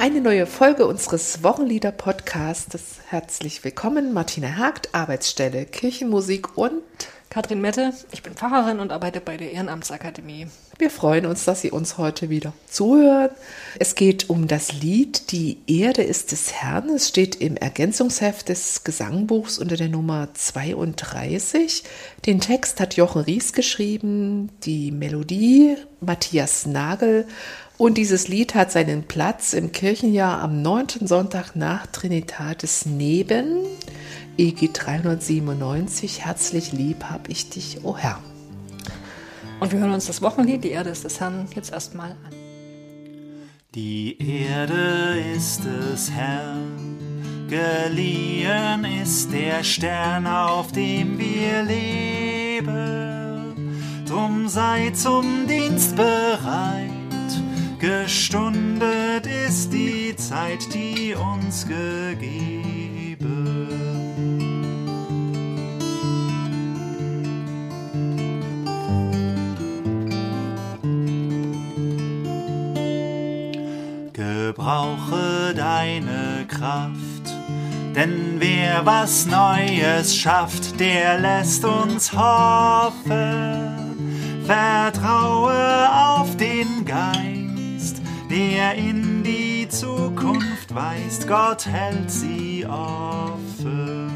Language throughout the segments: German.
Eine neue Folge unseres Wochenlieder-Podcasts. Herzlich willkommen, Martina Hagt, Arbeitsstelle Kirchenmusik und Katrin Mette. Ich bin Pfarrerin und arbeite bei der Ehrenamtsakademie. Wir freuen uns, dass Sie uns heute wieder zuhören. Es geht um das Lied Die Erde ist des Herrn. Es steht im Ergänzungsheft des Gesangbuchs unter der Nummer 32. Den Text hat Jochen Ries geschrieben, die Melodie Matthias Nagel und dieses Lied hat seinen Platz im Kirchenjahr am 9. Sonntag nach Trinitatis neben EG 397. Herzlich lieb hab ich dich, o oh Herr. Und wir hören uns das Wochenlied, die Erde ist des Herrn, jetzt erstmal an. Die Erde ist des Herrn, geliehen ist der Stern, auf dem wir leben. Drum sei zum Dienst bereit Gestundet ist die Zeit, die uns gegeben. Gebrauche deine Kraft, denn wer was Neues schafft, der lässt uns hoffen. Vertraue auf den Geist der in die Zukunft weist, Gott hält sie offen.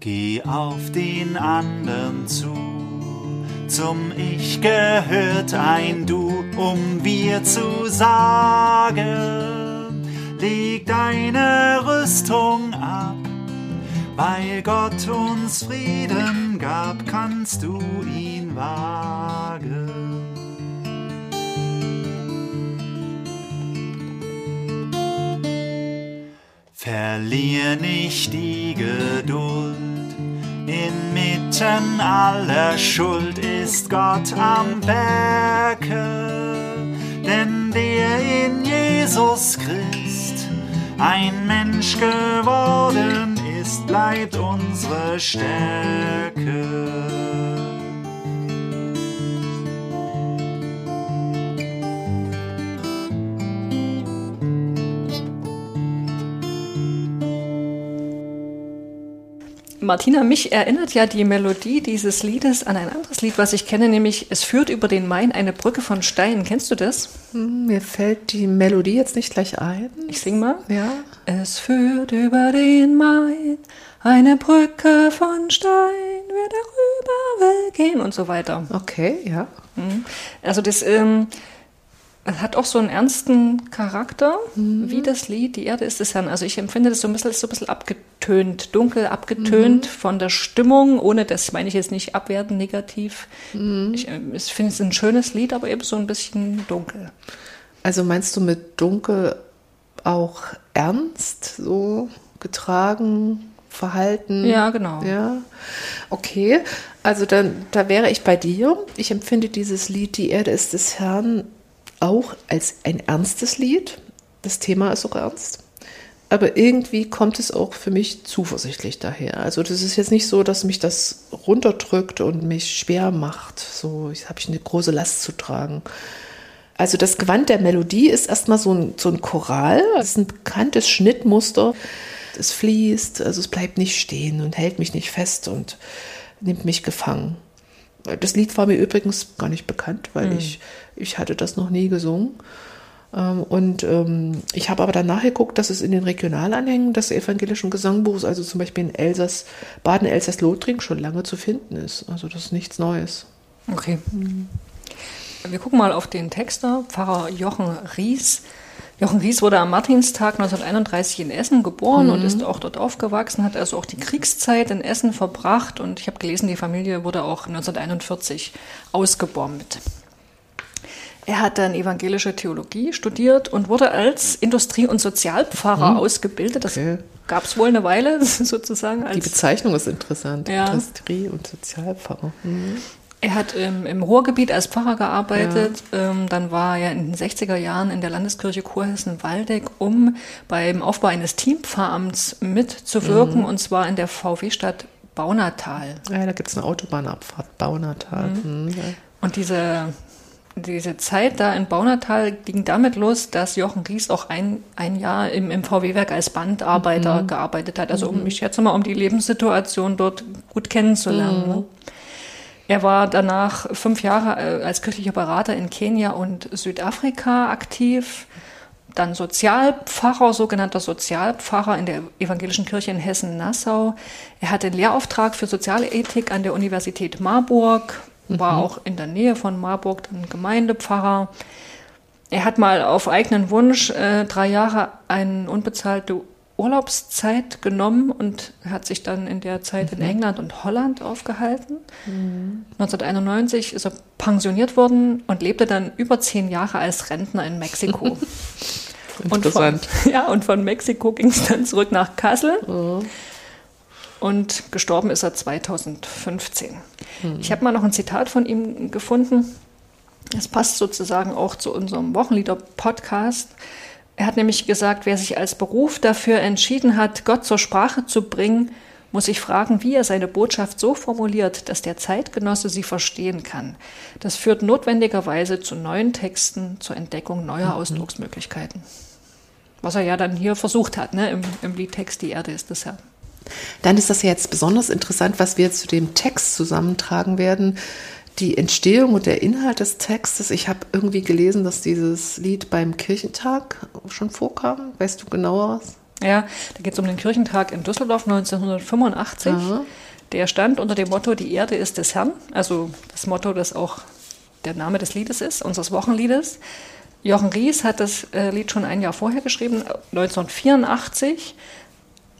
Geh auf den anderen zu, zum Ich gehört ein Du, um wir zu sagen, leg deine Rüstung weil Gott uns Frieden gab, kannst du ihn wagen. Verlier nicht die Geduld, inmitten aller Schuld ist Gott am Werke, denn der in Jesus Christ ein Mensch geworden ist, bleibt unsere Stärke. Martina, mich erinnert ja die Melodie dieses Liedes an ein anderes Lied, was ich kenne, nämlich Es führt über den Main eine Brücke von Stein. Kennst du das? Hm, mir fällt die Melodie jetzt nicht gleich ein. Ich sing mal. Ja. Es führt über den Main eine Brücke von Stein, wer darüber will gehen und so weiter. Okay, ja. Hm. Also das ähm, hat auch so einen ernsten Charakter, mhm. wie das Lied Die Erde ist des Herrn. Also ich empfinde das so ein bisschen, so ein bisschen abgetönt, dunkel abgetönt mhm. von der Stimmung, ohne das meine ich jetzt nicht abwerten, negativ. Mhm. Ich, äh, ich finde es ein schönes Lied, aber eben so ein bisschen dunkel. Also meinst du mit dunkel auch ernst, so getragen? Verhalten. Ja, genau. Ja, okay. Also dann, da wäre ich bei dir. Ich empfinde dieses Lied Die Erde ist des Herrn auch als ein ernstes Lied. Das Thema ist auch ernst. Aber irgendwie kommt es auch für mich zuversichtlich daher. Also das ist jetzt nicht so, dass mich das runterdrückt und mich schwer macht. So, habe ich eine große Last zu tragen. Also das Gewand der Melodie ist erstmal so ein, so ein Choral. Das ist ein bekanntes Schnittmuster. Es fließt, also es bleibt nicht stehen und hält mich nicht fest und nimmt mich gefangen. Das Lied war mir übrigens gar nicht bekannt, weil mhm. ich, ich hatte das noch nie gesungen. Ähm, und ähm, ich habe aber dann nachgeguckt, dass es in den Regionalanhängen des evangelischen Gesangbuchs, also zum Beispiel in Elsass, Baden, Elsass, Lothringen, schon lange zu finden ist. Also das ist nichts Neues. Okay. Mhm. Wir gucken mal auf den Texter, Pfarrer Jochen Ries. Jochen Ries wurde am Martinstag 1931 in Essen geboren mhm. und ist auch dort aufgewachsen, hat also auch die Kriegszeit in Essen verbracht und ich habe gelesen, die Familie wurde auch 1941 ausgebombt. Er hat dann evangelische Theologie studiert und wurde als Industrie- und Sozialpfarrer mhm. ausgebildet. Das okay. gab es wohl eine Weile sozusagen. die Bezeichnung ist interessant. Ja. Industrie- und Sozialpfarrer. Mhm. Er hat ähm, im Ruhrgebiet als Pfarrer gearbeitet. Ja. Ähm, dann war er in den 60er Jahren in der Landeskirche Kurhessen-Waldeck, um beim Aufbau eines Teampfarramts mitzuwirken, mhm. und zwar in der VW-Stadt Baunatal. Ja, da gibt es eine Autobahnabfahrt, Baunatal. Mhm. Ja. Und diese, diese Zeit da in Baunatal ging damit los, dass Jochen Ries auch ein, ein Jahr im, im VW-Werk als Bandarbeiter mhm. gearbeitet hat. Also um mich jetzt mal um die Lebenssituation dort gut kennenzulernen. Mhm. Ne? Er war danach fünf Jahre äh, als kirchlicher Berater in Kenia und Südafrika aktiv. Dann Sozialpfarrer, sogenannter Sozialpfarrer in der Evangelischen Kirche in Hessen-Nassau. Er hatte einen Lehrauftrag für soziale Ethik an der Universität Marburg, war mhm. auch in der Nähe von Marburg dann Gemeindepfarrer. Er hat mal auf eigenen Wunsch äh, drei Jahre eine unbezahlte Urlaubszeit genommen und hat sich dann in der Zeit mhm. in England und Holland aufgehalten. Mhm. 1991 ist er pensioniert worden und lebte dann über zehn Jahre als Rentner in Mexiko. Interessant. Und von, ja, und von Mexiko ging es dann zurück nach Kassel. Mhm. Und gestorben ist er 2015. Mhm. Ich habe mal noch ein Zitat von ihm gefunden. Das passt sozusagen auch zu unserem Wochenlieder-Podcast. Er hat nämlich gesagt, wer sich als Beruf dafür entschieden hat, Gott zur Sprache zu bringen, muss sich fragen, wie er seine Botschaft so formuliert, dass der Zeitgenosse sie verstehen kann. Das führt notwendigerweise zu neuen Texten, zur Entdeckung neuer mhm. Ausdrucksmöglichkeiten. Was er ja dann hier versucht hat, ne, im, im Liedtext Die Erde ist das Herr. Dann ist das ja jetzt besonders interessant, was wir zu dem Text zusammentragen werden die Entstehung und der Inhalt des Textes. Ich habe irgendwie gelesen, dass dieses Lied beim Kirchentag schon vorkam. Weißt du genauer was? Ja, da geht es um den Kirchentag in Düsseldorf 1985. Aha. Der stand unter dem Motto, die Erde ist des Herrn. Also das Motto, das auch der Name des Liedes ist, unseres Wochenliedes. Jochen Ries hat das äh, Lied schon ein Jahr vorher geschrieben, 1984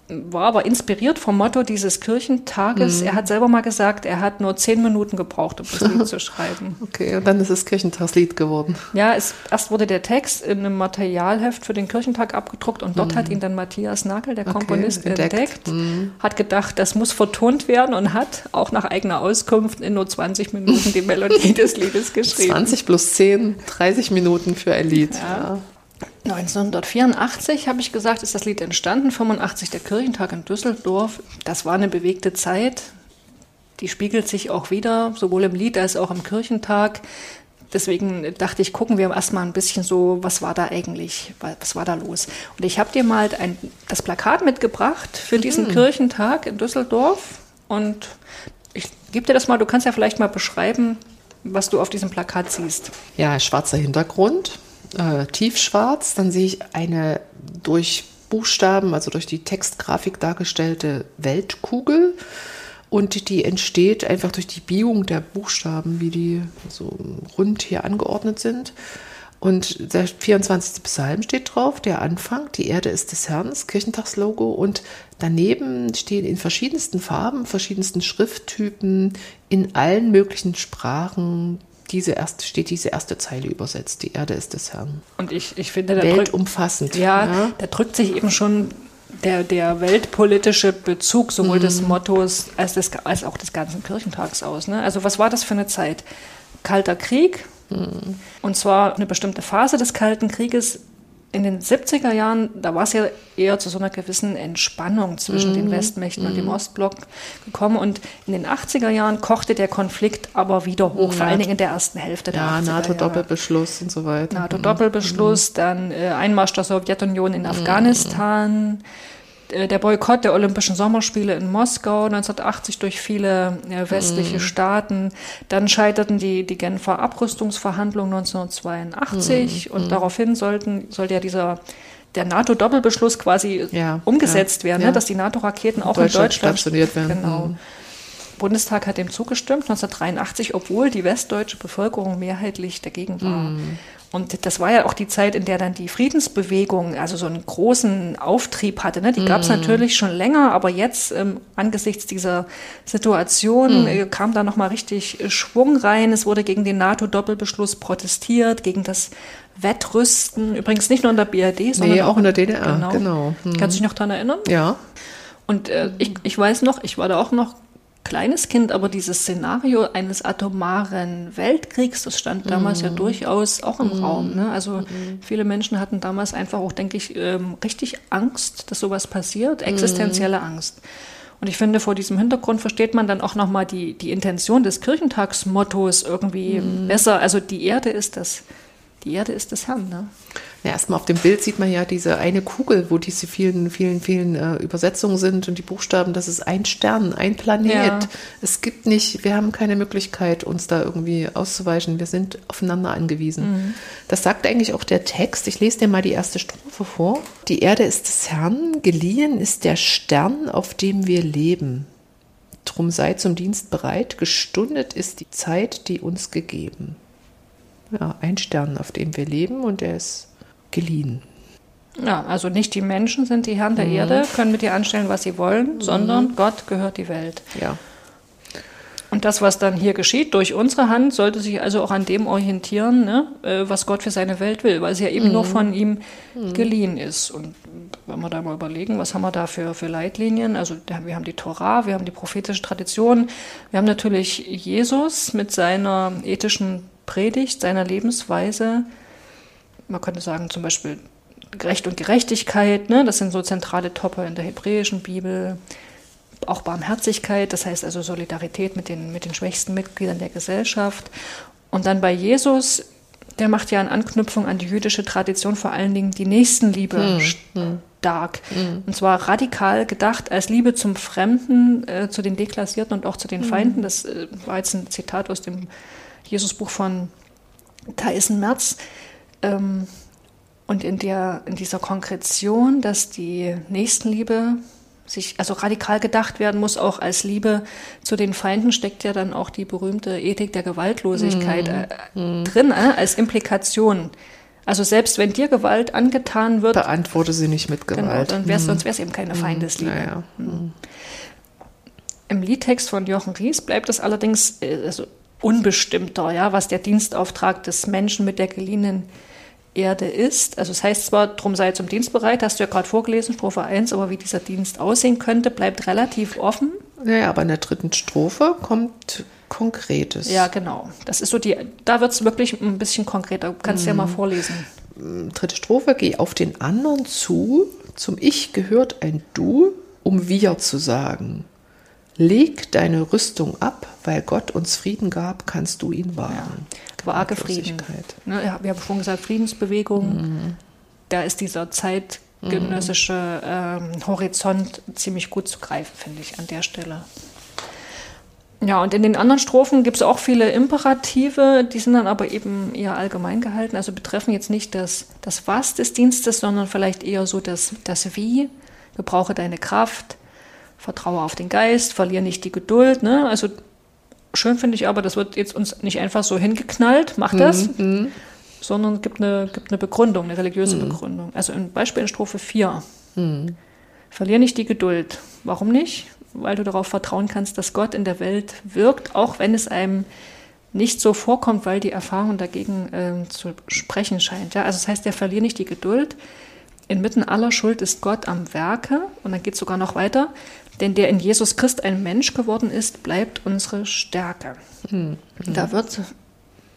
war aber inspiriert vom Motto dieses Kirchentages. Mhm. Er hat selber mal gesagt, er hat nur zehn Minuten gebraucht, um das Lied zu schreiben. Okay, und dann ist es Kirchentagslied geworden. Ja, es, erst wurde der Text in einem Materialheft für den Kirchentag abgedruckt und dort mhm. hat ihn dann Matthias Nagel, der okay, Komponist, entdeckt. entdeckt mhm. Hat gedacht, das muss vertont werden und hat auch nach eigener Auskunft in nur 20 Minuten die Melodie des Liedes geschrieben. 20 plus 10, 30 Minuten für ein Lied. Ja. ja. 1984 habe ich gesagt, ist das Lied entstanden. 85 der Kirchentag in Düsseldorf. Das war eine bewegte Zeit. Die spiegelt sich auch wieder, sowohl im Lied als auch im Kirchentag. Deswegen dachte ich, gucken wir erstmal ein bisschen so, was war da eigentlich, was war da los. Und ich habe dir mal ein, das Plakat mitgebracht für diesen mhm. Kirchentag in Düsseldorf. Und ich gebe dir das mal, du kannst ja vielleicht mal beschreiben, was du auf diesem Plakat siehst. Ja, schwarzer Hintergrund, äh, tiefschwarz. Dann sehe ich eine durch Buchstaben, also durch die Textgrafik dargestellte Weltkugel. Und die entsteht einfach durch die Biegung der Buchstaben, wie die so rund hier angeordnet sind. Und der 24. Psalm steht drauf, der Anfang, die Erde ist des Herrn, das Kirchentagslogo. Und daneben stehen in verschiedensten Farben, verschiedensten Schrifttypen, in allen möglichen Sprachen diese erste, steht diese erste Zeile übersetzt. Die Erde ist des Herrn. Und ich, ich finde, da weltumfassend. Drückt, ja, ja, da drückt sich eben schon der, der weltpolitische Bezug sowohl mm. des mhm. Mottos als, des, als auch des ganzen Kirchentags aus. Ne? Also was war das für eine Zeit? Kalter Krieg. Mm. Und zwar eine bestimmte Phase des Kalten Krieges in den 70er Jahren, da war es ja eher zu so einer gewissen Entspannung zwischen mm. den mhm. Westmächten mm. und dem mhm. Ostblock gekommen. Und in den 80er Jahren kochte der Konflikt aber wieder hoch, vor allen Dingen in der ersten Hälfte der ja, 80er NATO-Doppelbeschluss und so weiter. NATO-Doppelbeschluss, mm. dann äh, Einmarsch der Sowjetunion in Afghanistan, der Boykott der Olympischen Sommerspiele in Moskau 1980 durch viele äh, westliche mm. Staaten. Dann scheiterten die, die Genfer Abrüstungsverhandlungen 1982 mm. und mm. daraufhin sollten, sollte ja dieser der NATO-Doppelbeschluss quasi ja, umgesetzt ja, werden, ne, ja. Dass die NATO-Raketen auch Deutschland in Deutschland stationiert werden. Genau. Mhm. Bundestag hat dem zugestimmt, 1983, obwohl die westdeutsche Bevölkerung mehrheitlich dagegen war. Mm. Und das war ja auch die Zeit, in der dann die Friedensbewegung also so einen großen Auftrieb hatte. Ne? Die mm. gab es natürlich schon länger, aber jetzt ähm, angesichts dieser Situation mm. äh, kam da nochmal richtig Schwung rein. Es wurde gegen den NATO-Doppelbeschluss protestiert, gegen das Wettrüsten. Übrigens nicht nur in der BRD, sondern nee, auch in der DDR. Genau. genau. Hm. Kannst du dich noch daran erinnern? Ja. Und äh, ich, ich weiß noch, ich war da auch noch kleines Kind, aber dieses Szenario eines atomaren Weltkriegs, das stand damals mm. ja durchaus auch im mm. Raum. Ne? Also mm. viele Menschen hatten damals einfach auch, denke ich, ähm, richtig Angst, dass sowas passiert, existenzielle Angst. Und ich finde, vor diesem Hintergrund versteht man dann auch nochmal die, die Intention des Kirchentagsmottos irgendwie mhm. besser. Also die Erde ist das, die Erde ist des Herrn. Ne? Ja, erstmal auf dem Bild sieht man ja diese eine Kugel, wo diese vielen, vielen, vielen äh, Übersetzungen sind und die Buchstaben, das ist ein Stern, ein Planet. Ja. Es gibt nicht, wir haben keine Möglichkeit, uns da irgendwie auszuweichen. Wir sind aufeinander angewiesen. Mhm. Das sagt eigentlich auch der Text. Ich lese dir mal die erste Strophe vor. Die Erde ist des Herrn, geliehen ist der Stern, auf dem wir leben. Drum sei zum Dienst bereit, gestundet ist die Zeit, die uns gegeben. Ja, ein Stern, auf dem wir leben und er ist geliehen. Ja, also nicht die Menschen sind die Herren der mhm. Erde, können mit ihr anstellen, was sie wollen, sondern mhm. Gott gehört die Welt. Ja. Und das, was dann hier geschieht durch unsere Hand, sollte sich also auch an dem orientieren, ne, äh, was Gott für seine Welt will, weil sie ja eben mhm. nur von ihm mhm. geliehen ist. Und wenn wir da mal überlegen, was haben wir da für, für Leitlinien? Also wir haben die Torah, wir haben die prophetische Tradition, wir haben natürlich Jesus mit seiner ethischen Predigt, seiner Lebensweise, man könnte sagen zum Beispiel Recht und Gerechtigkeit, ne? das sind so zentrale Topper in der hebräischen Bibel. Auch Barmherzigkeit, das heißt also Solidarität mit den, mit den schwächsten Mitgliedern der Gesellschaft. Und dann bei Jesus, der macht ja in Anknüpfung an die jüdische Tradition vor allen Dingen die Nächstenliebe hm, stark. Hm. Und zwar radikal gedacht als Liebe zum Fremden, äh, zu den Deklassierten und auch zu den hm. Feinden. Das äh, war jetzt ein Zitat aus dem Jesusbuch von Thyssen Merz. Ähm, und in, der, in dieser Konkretion, dass die Nächstenliebe sich also radikal gedacht werden muss, auch als Liebe zu den Feinden, steckt ja dann auch die berühmte Ethik der Gewaltlosigkeit mm. äh, drin, äh, als Implikation. Also selbst wenn dir Gewalt angetan wird. Beantworte sie nicht mit genau, Gewalt. Genau, dann wär's, mm. sonst wäre es eben keine mhm. Feindesliebe. Ja, mm. Im Liedtext von Jochen Ries bleibt es allerdings äh, also unbestimmter, ja, was der Dienstauftrag des Menschen mit der geliehenen Erde ist. Also es heißt zwar, drum sei zum Dienst bereit, hast du ja gerade vorgelesen, Strophe 1, aber wie dieser Dienst aussehen könnte, bleibt relativ offen. Naja, aber in der dritten Strophe kommt Konkretes. Ja, genau. Das ist so die, da wird es wirklich ein bisschen konkreter. Du kannst mhm. ja mal vorlesen. Dritte Strophe, geh auf den anderen zu, zum Ich gehört ein Du, um wir zu sagen. Leg deine Rüstung ab, weil Gott uns Frieden gab, kannst du ihn wahren. Ja, vage Frieden. Ne, wir haben schon gesagt, Friedensbewegung. Mhm. Da ist dieser zeitgenössische ähm, Horizont ziemlich gut zu greifen, finde ich, an der Stelle. Ja, und in den anderen Strophen gibt es auch viele Imperative, die sind dann aber eben eher allgemein gehalten, also betreffen jetzt nicht das, das Was des Dienstes, sondern vielleicht eher so das, das Wie. Gebrauche deine Kraft, vertraue auf den Geist, verliere nicht die Geduld. Ne? Also schön finde ich aber, das wird jetzt uns nicht einfach so hingeknallt, mach das, mhm. sondern gibt eine, gibt eine Begründung, eine religiöse mhm. Begründung. Also ein Beispiel in Strophe 4. Mhm. Verlier nicht die Geduld. Warum nicht? Weil du darauf vertrauen kannst, dass Gott in der Welt wirkt, auch wenn es einem nicht so vorkommt, weil die Erfahrung dagegen äh, zu sprechen scheint. Ja? Also das heißt, der verlier nicht die Geduld. Inmitten aller Schuld ist Gott am Werke. Und dann geht es sogar noch weiter. Denn der in Jesus Christ ein Mensch geworden ist, bleibt unsere Stärke. Mhm. Da wird,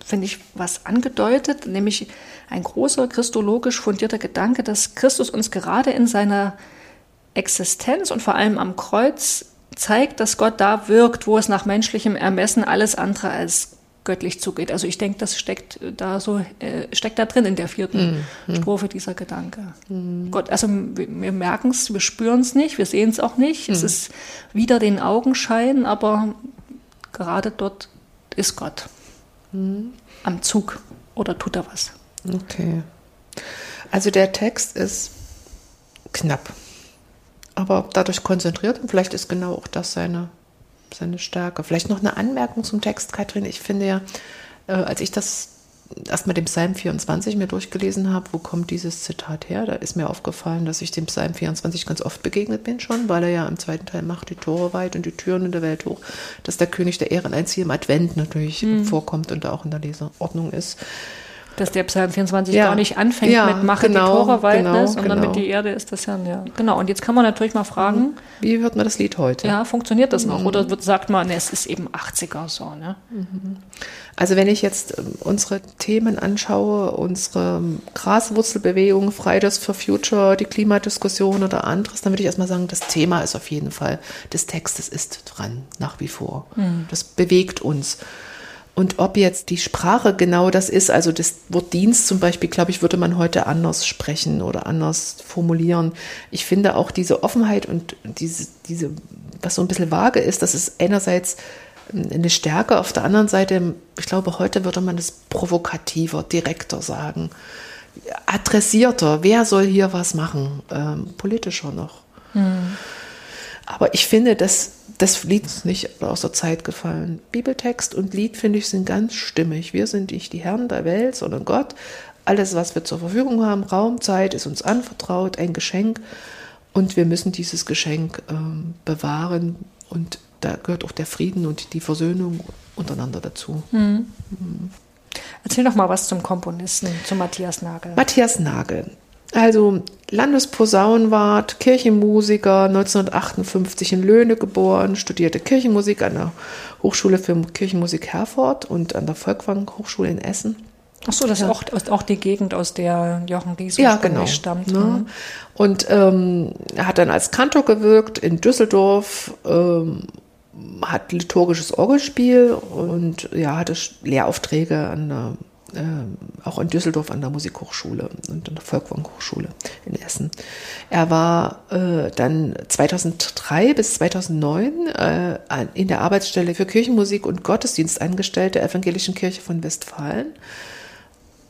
finde ich, was angedeutet, nämlich ein großer christologisch fundierter Gedanke, dass Christus uns gerade in seiner Existenz und vor allem am Kreuz zeigt, dass Gott da wirkt, wo es nach menschlichem Ermessen alles andere als göttlich zugeht. Also ich denke, das steckt da so, äh, steckt da drin in der vierten mhm. Strophe dieser Gedanke. Mhm. Gott, also wir, wir merken es, wir spüren es nicht, wir sehen es auch nicht. Mhm. Es ist wieder den Augenschein, aber gerade dort ist Gott mhm. am Zug oder tut er was. Okay. Also der Text ist knapp, aber dadurch konzentriert und vielleicht ist genau auch das seine seine Stärke. Vielleicht noch eine Anmerkung zum Text, Katrin. Ich finde ja, äh, als ich das erst mal den Psalm 24 mir durchgelesen habe, wo kommt dieses Zitat her? Da ist mir aufgefallen, dass ich dem Psalm 24 ganz oft begegnet bin schon, weil er ja im zweiten Teil macht die Tore weit und die Türen in der Welt hoch, dass der König der Ehren eins hier im Advent natürlich mhm. vorkommt und auch in der Leseordnung ist. Dass der Psalm 24 Ja. gar nicht anfängt Ja, mit Mache genau, die Tore Waldnis, genau, sondern genau. mit die Erde ist das Herrn, ja. Genau, und jetzt kann man natürlich mal fragen, Wie hört man das Lied heute? ja, funktioniert das Mhm. noch? Oder wird, sagt man, es ist eben 80er so, ne? Also wenn ich jetzt ähm, unsere Themen anschaue, unsere ähm, Graswurzelbewegung, Fridays for Future, die Klimadiskussion oder anderes, dann würde ich erstmal sagen, das Thema ist auf jeden Fall des Textes ist dran, nach wie vor. Das bewegt uns. Und ob jetzt die Sprache genau das ist, also das Wort Dienst zum Beispiel, glaube ich, würde man heute anders sprechen oder anders formulieren. Ich finde auch diese Offenheit und diese, diese was so ein bisschen vage ist, das ist einerseits eine Stärke, auf der anderen Seite, ich glaube, heute würde man es provokativer, direkter sagen. Adressierter, wer soll hier was machen? Ähm, politischer noch. Aber ich finde, dass das Lied ist nicht aus der Zeit gefallen. Bibeltext und Lied, finde ich, sind ganz stimmig. Wir sind nicht die Herren der Welt, sondern Gott. Alles, was wir zur Verfügung haben, Raum, Zeit, ist uns anvertraut, ein Geschenk. Und wir müssen dieses Geschenk ähm, bewahren. Und da gehört auch der Frieden und die Versöhnung untereinander dazu. Erzähl doch mal was zum Komponisten, zu Matthias Nagel. Matthias Nagel. Also Landesposaunenwart, Kirchenmusiker, 1958 in Löhne geboren, studierte Kirchenmusik an der Hochschule für Kirchenmusik Herford und an der Volkwang Hochschule in Essen. Ach so, das ist auch, ist auch die Gegend, aus der Jochen Ries Ja, genau. stammt. Ne? Mhm. Und ähm, er hat dann als Kantor gewirkt in Düsseldorf, ähm, hat liturgisches Orgelspiel und ja, hatte Lehraufträge an der, ähm, auch in Düsseldorf an der Musikhochschule und an der Volkwang Hochschule in Essen. Er war äh, dann 2003 bis 2009 äh, in der Arbeitsstelle für Kirchenmusik und Gottesdienst angestellt der Evangelischen Kirche von Westfalen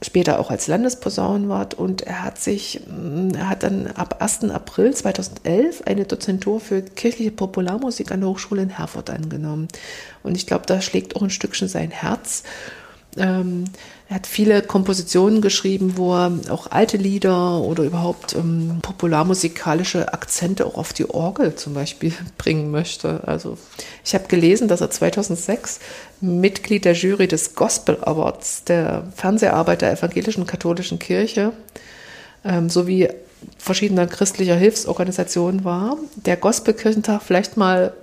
später auch als Landesposaunenwart und er hat sich, mh, er hat dann ab 1. April 2011 eine Dozentur für kirchliche Popularmusik an der Hochschule in Herford angenommen. Und ich glaube, da schlägt auch ein Stückchen sein Herz. Ähm, er hat viele Kompositionen geschrieben, wo er auch alte Lieder oder überhaupt ähm, popularmusikalische Akzente auch auf die Orgel zum Beispiel bringen möchte. Also ich habe gelesen, dass er 2006 Mitglied der Jury des Gospel Awards der Fernseharbeit der evangelischen katholischen Kirche ähm, sowie verschiedener christlicher Hilfsorganisationen war. Der Gospelkirchentag, vielleicht mal,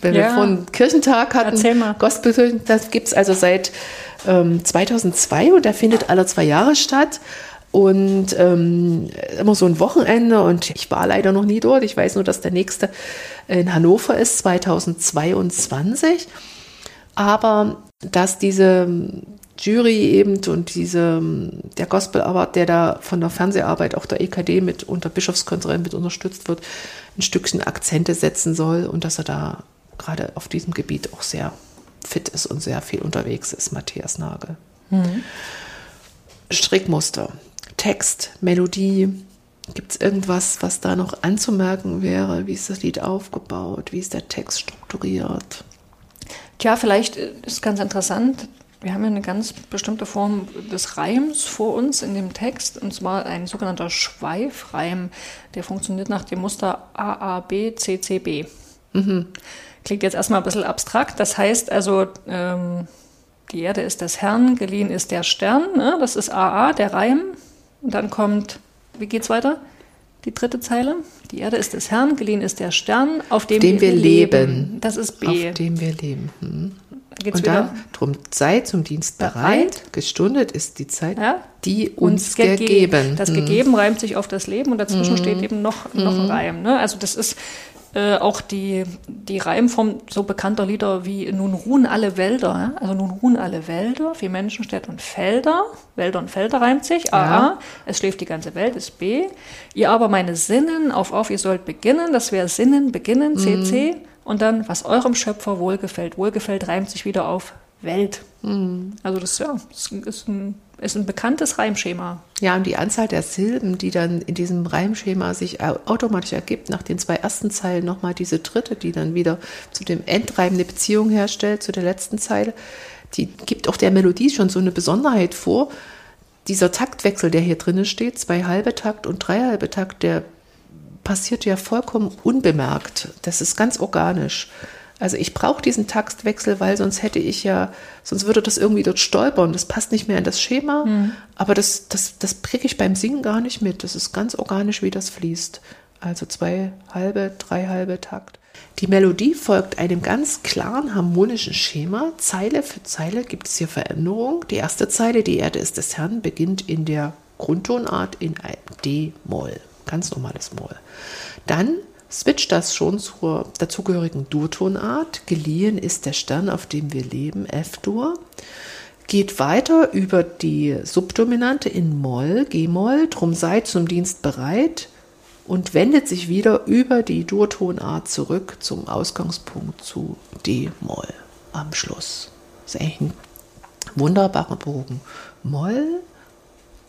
wenn wir Ja. von Kirchentag hatten, Erzähl mal. Gospelkirchen, das gibt es also seit ähm, 2002 und der findet alle zwei Jahre statt. Und ähm, immer so ein Wochenende und ich war leider noch nie dort. Ich weiß nur, dass der nächste in Hannover ist, 2022. Aber dass diese Jury eben und diese, der Gospel Award, der da von der Fernseharbeit, auch der EKD mit unter Bischofskonferenz mit unterstützt wird, ein Stückchen Akzente setzen soll und dass er da gerade auf diesem Gebiet auch sehr fit ist und sehr viel unterwegs ist, Matthias Nagel. Strickmuster, Text, Melodie. Gibt es irgendwas, was da noch anzumerken wäre? Wie ist das Lied aufgebaut? Wie ist der Text strukturiert? Tja, vielleicht ist ganz interessant. Wir haben ja eine ganz bestimmte Form des Reims vor uns in dem Text, und zwar ein sogenannter Schweifreim, der funktioniert nach dem Muster AAB-CCB. Klingt jetzt erstmal ein bisschen abstrakt. Das heißt also, ähm, die Erde ist des Herrn, geliehen ist der Stern. Ne? Das ist AA, der Reim. Und dann kommt, wie geht's weiter? Die dritte Zeile. Die Erde ist des Herrn, geliehen ist der Stern, auf dem, dem wir leben. Das ist B. Auf dem wir leben. Hm. Geht's Und wieder. dann, drum sei zum Dienst bereit, Bereit. gestundet ist die Zeit, Ja? die uns gegeben. Das Hm. gegeben reimt sich auf das Leben und dazwischen steht eben noch, noch ein Reim. Ne? Also das ist äh, auch die, die Reimform so bekannter Lieder wie Nun ruhen alle Wälder. Ja? Also nun ruhen alle Wälder, wie Menschen, Städte und Felder. Wälder und Felder reimt sich. A, Ja. es schläft die ganze Welt, ist B. Ihr aber meine Sinnen, auf, auf, ihr sollt beginnen. Das wäre Sinnen, beginnen, CC. Und dann, was eurem Schöpfer wohlgefällt. Wohlgefällt reimt sich wieder auf Welt. Also das, ja, ist ein, ist ein bekanntes Reimschema. Ja, und die Anzahl der Silben, die dann in diesem Reimschema sich au- automatisch ergibt, nach den zwei ersten Zeilen nochmal diese dritte, die dann wieder zu dem Endreim eine Beziehung herstellt, zu der letzten Zeile, die gibt auch der Melodie schon so eine Besonderheit vor. Dieser Taktwechsel, der hier drinnen steht, zwei halbe Takt und drei halbe Takt, der passiert ja vollkommen unbemerkt. Das ist ganz organisch. Also ich brauche diesen Taktwechsel, weil sonst hätte ich ja, sonst würde das irgendwie dort stolpern. Das passt nicht mehr in das Schema. Mhm. Aber das, das, das kriege ich beim Singen gar nicht mit. Das ist ganz organisch, wie das fließt. Also zwei halbe, drei halbe Takt. Die Melodie folgt einem ganz klaren harmonischen Schema. Zeile für Zeile gibt es hier Veränderungen. Die erste Zeile, die Erde ist des Herrn, beginnt in der Grundtonart in D-Moll. Ganz normales Moll. Dann switcht das schon zur dazugehörigen Durtonart. Geliehen ist der Stern, auf dem wir leben, F-Dur. Geht weiter über die Subdominante in Moll, G-Moll, drum sei zum Dienst bereit und wendet sich wieder über die Durtonart zurück zum Ausgangspunkt zu D-Moll am Schluss. Das ist eigentlich ein wunderbarer Bogen. Moll,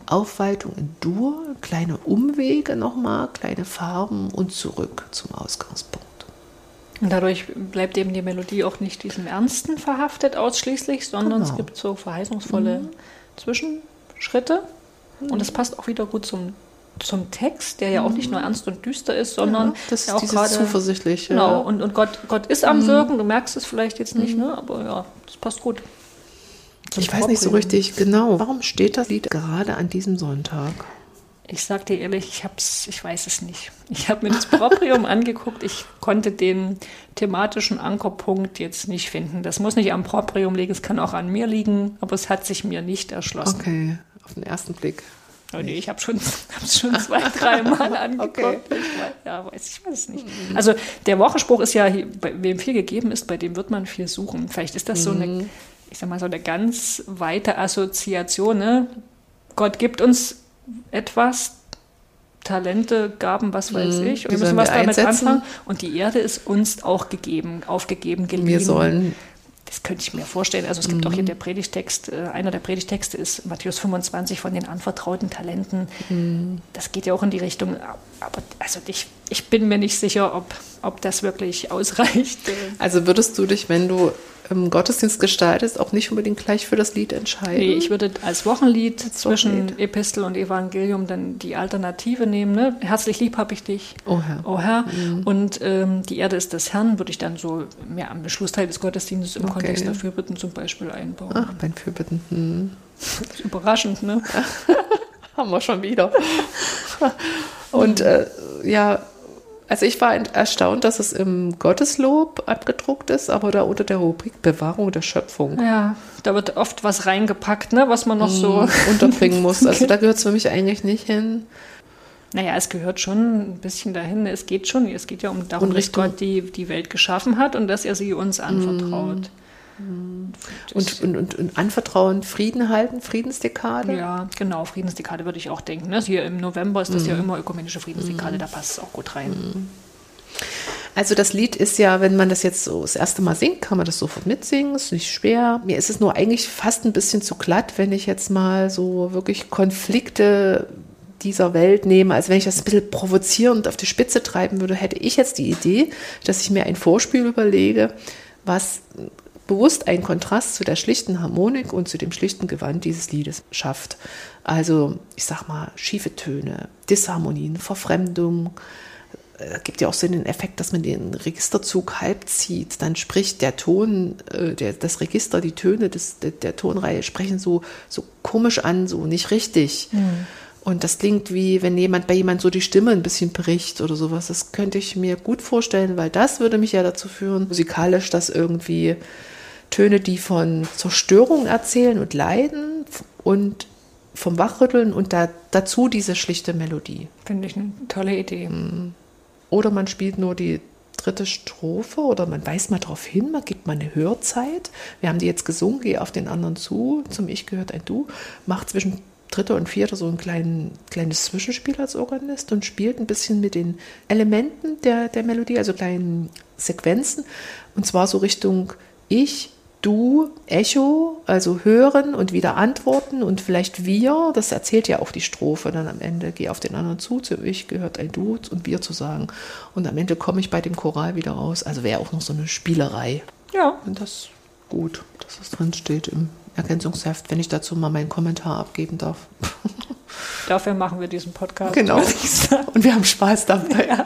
Aufweitung in Dur, kleine Umwege nochmal, kleine Farben und zurück zum Ausgangspunkt. Und dadurch bleibt eben die Melodie auch nicht diesem Ernsten verhaftet ausschließlich, sondern genau. es gibt so verheißungsvolle mhm. Zwischenschritte. Mhm. Und es passt auch wieder gut zum, zum Text, der ja auch nicht nur ernst und düster ist, sondern ja, das ja auch gerade zuversichtlich. Genau, und, und Gott, Gott ist am mhm. Wirken, du merkst es vielleicht jetzt nicht, mhm. ne? aber ja, das passt gut. Ich weiß nicht so richtig genau. Warum steht das Lied gerade an diesem Sonntag? Ich sag dir ehrlich, ich hab's, ich weiß es nicht. Ich habe mir das Proprium angeguckt. Ich konnte den thematischen Ankerpunkt jetzt nicht finden. Das muss nicht am Proprium liegen, es kann auch an mir liegen, aber es hat sich mir nicht erschlossen. Okay, auf den ersten Blick. Oh nee, ich habe schon, schon zwei, drei Mal angeguckt. Okay. Ich weiß, ja, weiß ich weiß es nicht. Also der Wochenspruch ist ja, wem viel gegeben ist, bei dem wird man viel suchen. Vielleicht ist das so eine mhm ich sag mal, so eine ganz weite Assoziation. Ne? Gott gibt uns etwas, Talente, Gaben, was weiß mhm, ich. Und wir müssen was wir damit einsetzen? anfangen. Und die Erde ist uns auch gegeben, aufgegeben, geliehen. Wir sollen das könnte ich mir vorstellen. Also es gibt mhm. auch hier der Predigtext, äh, einer der Predigtexte ist Matthäus 25 von den anvertrauten Talenten. Mhm. Das geht ja auch in die Richtung. Aber also ich, ich bin mir nicht sicher, ob, ob das wirklich ausreicht. Also würdest du dich, wenn du im Gottesdienst gestaltest, auch nicht unbedingt gleich für das Lied entscheiden? Nee, ich würde als Wochenlied als zwischen Wochenlied. Epistel und Evangelium dann die Alternative nehmen. Ne? Herzlich lieb habe ich dich, oh Herr. Oh Herr. Mhm. Und ähm, die Erde ist des Herrn, würde ich dann so mehr am Schlussteil des Gottesdienstes im okay. Kontext der Fürbitten zum Beispiel einbauen. Ach, beim Fürbitten. Hm. überraschend, ne? Haben wir schon wieder. Und äh, ja, also ich war erstaunt, dass es im Gotteslob abgedruckt ist, aber da unter der Rubrik Bewahrung der Schöpfung. Ja, da wird oft was reingepackt, ne, was man noch so mm, unterbringen muss. Also da gehört es für mich eigentlich nicht hin. Naja, es gehört schon ein bisschen dahin. Es geht schon, es geht ja um darum, dass Gott die, die Welt geschaffen hat und dass er sie uns anvertraut. Und, und, und, und, anvertrauen, Frieden halten, Friedensdekade? Ja, genau, Friedensdekade würde ich auch denken. Ne? Hier im November ist das mhm. ja immer ökumenische Friedensdekade, mhm. da passt es auch gut rein. Mhm. Also das Lied ist ja, wenn man das jetzt so das erste Mal singt, kann man das sofort mitsingen, ist nicht schwer. Mir ist es nur eigentlich fast ein bisschen zu glatt, wenn ich jetzt mal so wirklich Konflikte dieser Welt nehme. Also wenn ich das ein bisschen provozierend auf die Spitze treiben würde, hätte ich jetzt die Idee, dass ich mir ein Vorspiel überlege, was bewusst einen Kontrast zu der schlichten Harmonik und zu dem schlichten Gewand dieses Liedes schafft. Also, ich sag mal, schiefe Töne, Disharmonien, Verfremdung. Es äh, gibt ja auch so den Effekt, dass man den Registerzug halb zieht. Dann spricht der Ton, äh, der, das Register, die Töne des, der, der Tonreihe sprechen so, so komisch an, so nicht richtig. Mhm. Und das klingt wie, wenn jemand bei jemand so die Stimme ein bisschen bricht oder sowas. Das könnte ich mir gut vorstellen, weil das würde mich ja dazu führen, musikalisch das irgendwie Töne, die von Zerstörung erzählen und Leiden und vom Wachrütteln und da, dazu diese schlichte Melodie. Finde ich eine tolle Idee. Mhm. Oder man spielt nur die dritte Strophe oder man weist mal darauf hin, man gibt mal eine Hörzeit. Wir haben die jetzt gesungen, geh auf den anderen zu, zum Ich gehört ein Du, macht zwischen dritter und vierter so ein klein, kleines Zwischenspiel als Organist und spielt ein bisschen mit den Elementen der, der Melodie, also kleinen Sequenzen. Und zwar so Richtung Ich, du, Echo, also hören und wieder antworten und vielleicht wir, das erzählt ja auch die Strophe dann am Ende, geh auf den anderen zu, zu ich gehört ein Du und wir zu sagen. Und am Ende komme ich bei dem Choral wieder raus. Also wäre auch noch so eine Spielerei. Ja. Und das gut, dass das drin steht im Ergänzungsheft, wenn ich dazu mal meinen Kommentar abgeben darf. Dafür machen wir diesen Podcast. Genau. Und wir haben Spaß dabei. Ja.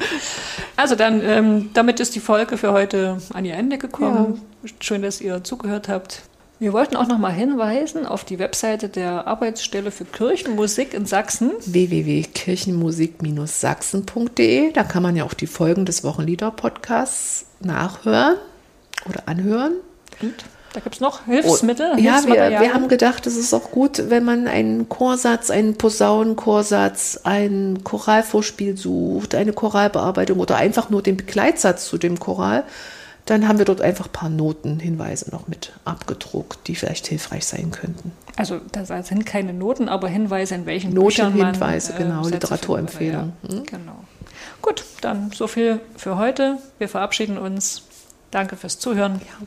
Also dann, ähm, damit ist die Folge für heute an ihr Ende gekommen. Ja. Schön, dass ihr zugehört habt. Wir wollten auch noch mal hinweisen auf die Webseite der Arbeitsstelle für Kirchenmusik in Sachsen. www.kirchenmusik-sachsen.de. Da kann man ja auch die Folgen des Wochenlieder-Podcasts nachhören oder anhören. Und da gibt es noch Hilfsmittel. Oh, ja, wir, wir, haben gedacht, es ist auch gut, wenn man einen Chorsatz, einen Posaunenchorsatz, ein Choralvorspiel sucht, eine Choralbearbeitung oder einfach nur den Begleitsatz zu dem Choral dann haben wir dort einfach ein paar Notenhinweise noch mit abgedruckt, die vielleicht hilfreich sein könnten. Also da sind keine Noten, aber Hinweise, in welchen Notenhinweise, man, äh, genau, Literaturempfehlung. Ja. Hm? Genau. Gut, dann so viel für heute. Wir verabschieden uns. Danke fürs Zuhören. Ja.